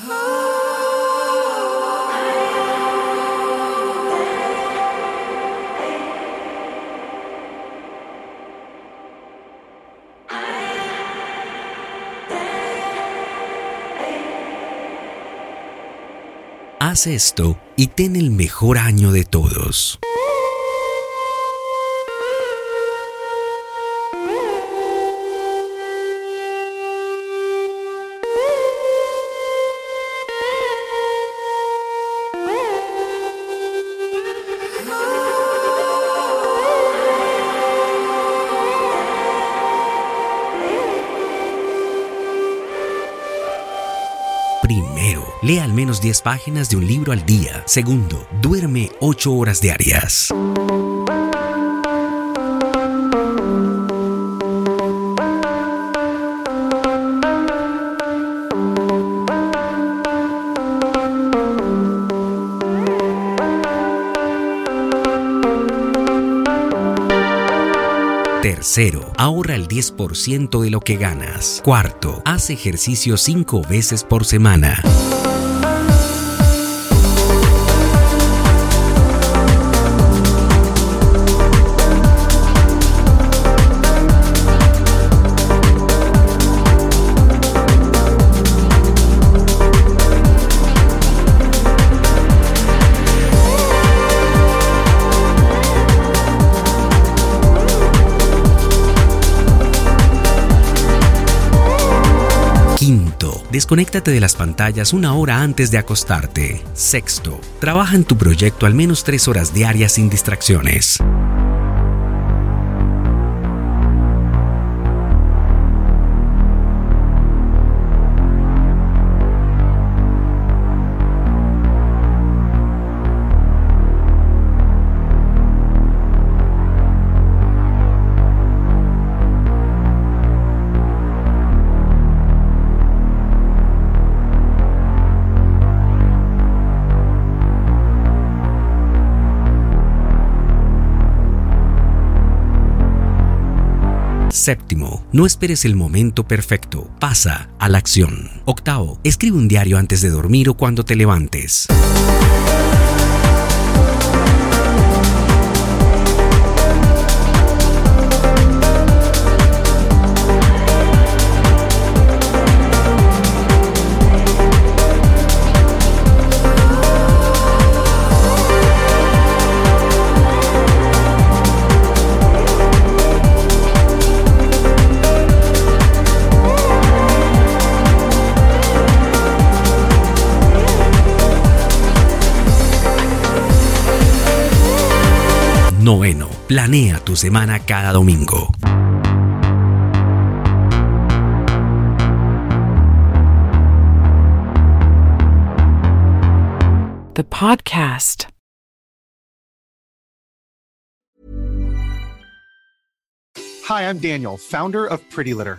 Haz esto y ten el mejor año de todos. Primero, lee al menos 10 páginas de un libro al día. Segundo, duerme 8 horas diarias. Tercero, ahorra el 10% de lo que ganas. Cuarto, haz ejercicio 5 veces por semana. Desconéctate de las pantallas una hora antes de acostarte. Sexto, trabaja en tu proyecto al menos 3 horas diarias sin distracciones. Séptimo, no esperes el momento perfecto, pasa a la acción. Octavo, escribe un diario antes de dormir o cuando te levantes. Noveno, planea tu semana cada domingo. The podcast. Hi, I'm Daniel, founder of Pretty Litter.